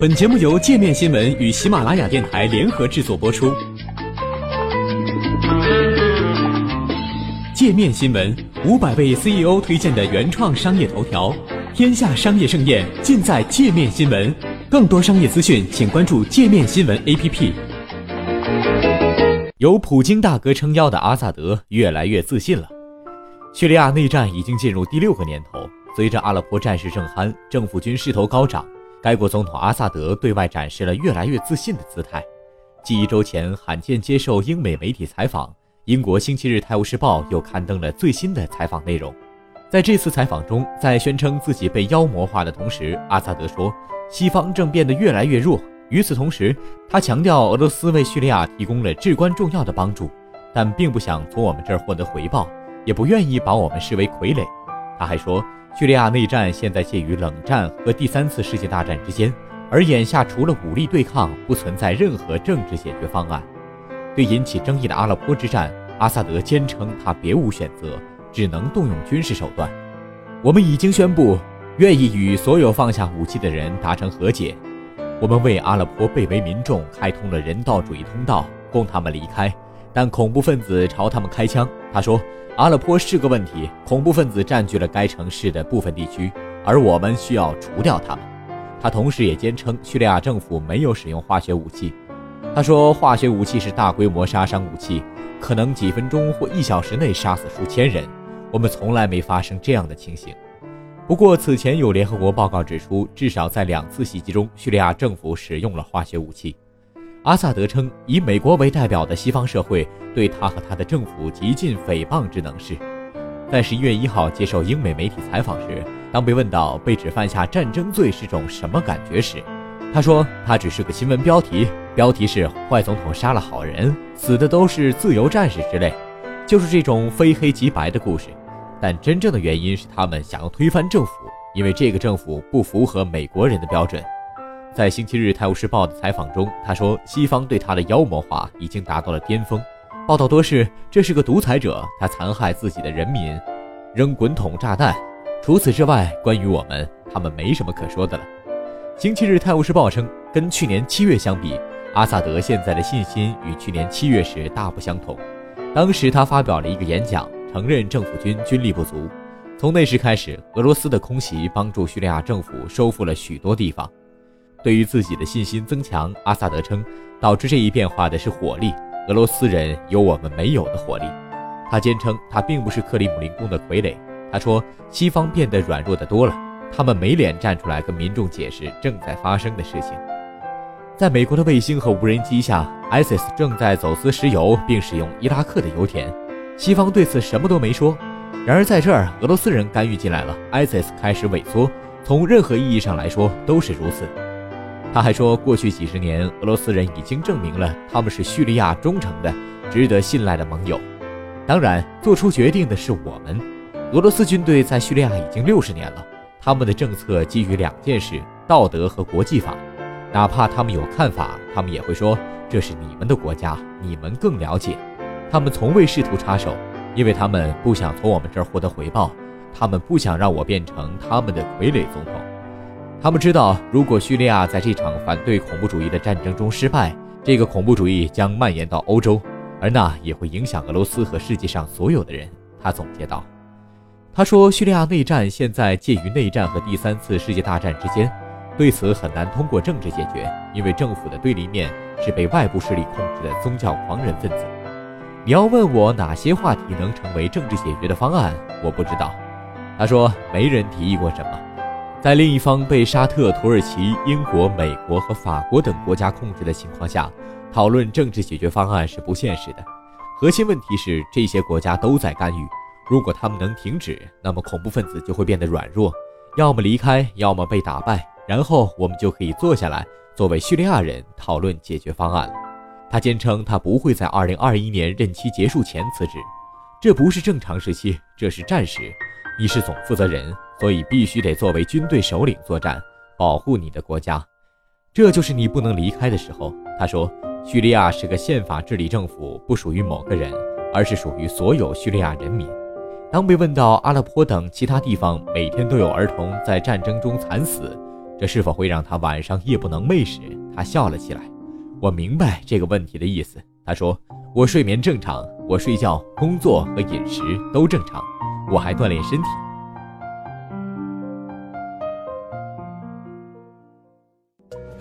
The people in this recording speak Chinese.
本节目由界面新闻与喜马拉雅电台联合制作播出。界面新闻五百位 CEO 推荐的原创商业头条，天下商业盛宴尽在界面新闻。更多商业资讯，请关注界面新闻 APP。由普京大哥撑腰的阿萨德越来越自信了。叙利亚内战已经进入第六个年头，随着阿勒颇战事正酣，政府军势头高涨，该国总统阿萨德对外展示了越来越自信的姿态。继一周前罕见接受英美媒体采访，英国《星期日泰晤士报》又刊登了最新的采访内容。在这次采访中，在宣称自己被妖魔化的同时，阿萨德说：“西方正变得越来越弱。”与此同时，他强调俄罗斯为叙利亚提供了至关重要的帮助，但并不想从我们这儿获得回报，也不愿意把我们视为傀儡。他还说，叙利亚内战现在介于冷战和第三次世界大战之间，而眼下除了武力对抗，不存在任何政治解决方案。对引起争议的阿勒颇之战，阿萨德坚称他别无选择，只能动用军事手段。我们已经宣布，愿意与所有放下武器的人达成和解。我们为阿勒颇被围民众开通了人道主义通道，供他们离开，但恐怖分子朝他们开枪。他说：“阿勒颇是个问题，恐怖分子占据了该城市的部分地区，而我们需要除掉他们。”他同时也坚称叙利亚政府没有使用化学武器。他说：“化学武器是大规模杀伤武器，可能几分钟或一小时内杀死数千人。我们从来没发生这样的情形。”不过，此前有联合国报告指出，至少在两次袭击中，叙利亚政府使用了化学武器。阿萨德称，以美国为代表的西方社会对他和他的政府极尽诽谤之能事。在十一月一号接受英美媒体采访时，当被问到被指犯下战争罪是种什么感觉时，他说：“他只是个新闻标题，标题是‘坏总统杀了好人，死的都是自由战士’之类，就是这种非黑即白的故事。”但真正的原因是他们想要推翻政府，因为这个政府不符合美国人的标准。在星期日《泰晤士报》的采访中，他说：“西方对他的妖魔化已经达到了巅峰。”报道多是这是个独裁者，他残害自己的人民，扔滚筒炸弹。除此之外，关于我们，他们没什么可说的了。星期日《泰晤士报》称，跟去年七月相比，阿萨德现在的信心与去年七月时大不相同。当时他发表了一个演讲。承认政府军军力不足。从那时开始，俄罗斯的空袭帮助叙利亚政府收复了许多地方。对于自己的信心增强，阿萨德称，导致这一变化的是火力。俄罗斯人有我们没有的火力。他坚称他并不是克里姆林宫的傀儡。他说，西方变得软弱的多了，他们没脸站出来跟民众解释正在发生的事情。在美国的卫星和无人机下，ISIS 正在走私石油，并使用伊拉克的油田。西方对此什么都没说，然而在这儿，俄罗斯人干预进来了，ISIS 开始萎缩。从任何意义上来说都是如此。他还说，过去几十年，俄罗斯人已经证明了他们是叙利亚忠诚的、值得信赖的盟友。当然，做出决定的是我们。俄罗斯军队在叙利亚已经六十年了，他们的政策基于两件事：道德和国际法。哪怕他们有看法，他们也会说这是你们的国家，你们更了解。他们从未试图插手，因为他们不想从我们这儿获得回报。他们不想让我变成他们的傀儡总统。他们知道，如果叙利亚在这场反对恐怖主义的战争中失败，这个恐怖主义将蔓延到欧洲，而那也会影响俄罗斯和世界上所有的人。他总结道：“他说，叙利亚内战现在介于内战和第三次世界大战之间，对此很难通过政治解决，因为政府的对立面是被外部势力控制的宗教狂人分子。”你要问我哪些话题能成为政治解决的方案，我不知道。他说没人提议过什么。在另一方被沙特、土耳其、英国、美国和法国等国家控制的情况下，讨论政治解决方案是不现实的。核心问题是这些国家都在干预，如果他们能停止，那么恐怖分子就会变得软弱，要么离开，要么被打败，然后我们就可以坐下来，作为叙利亚人讨论解决方案了。他坚称，他不会在2021年任期结束前辞职，这不是正常时期，这是战时。你是总负责人，所以必须得作为军队首领作战，保护你的国家。这就是你不能离开的时候。他说，叙利亚是个宪法治理政府，不属于某个人，而是属于所有叙利亚人民。当被问到阿勒颇等其他地方每天都有儿童在战争中惨死，这是否会让他晚上夜不能寐时，他笑了起来。我明白这个问题的意思。他说：“我睡眠正常，我睡觉、工作和饮食都正常，我还锻炼身体。”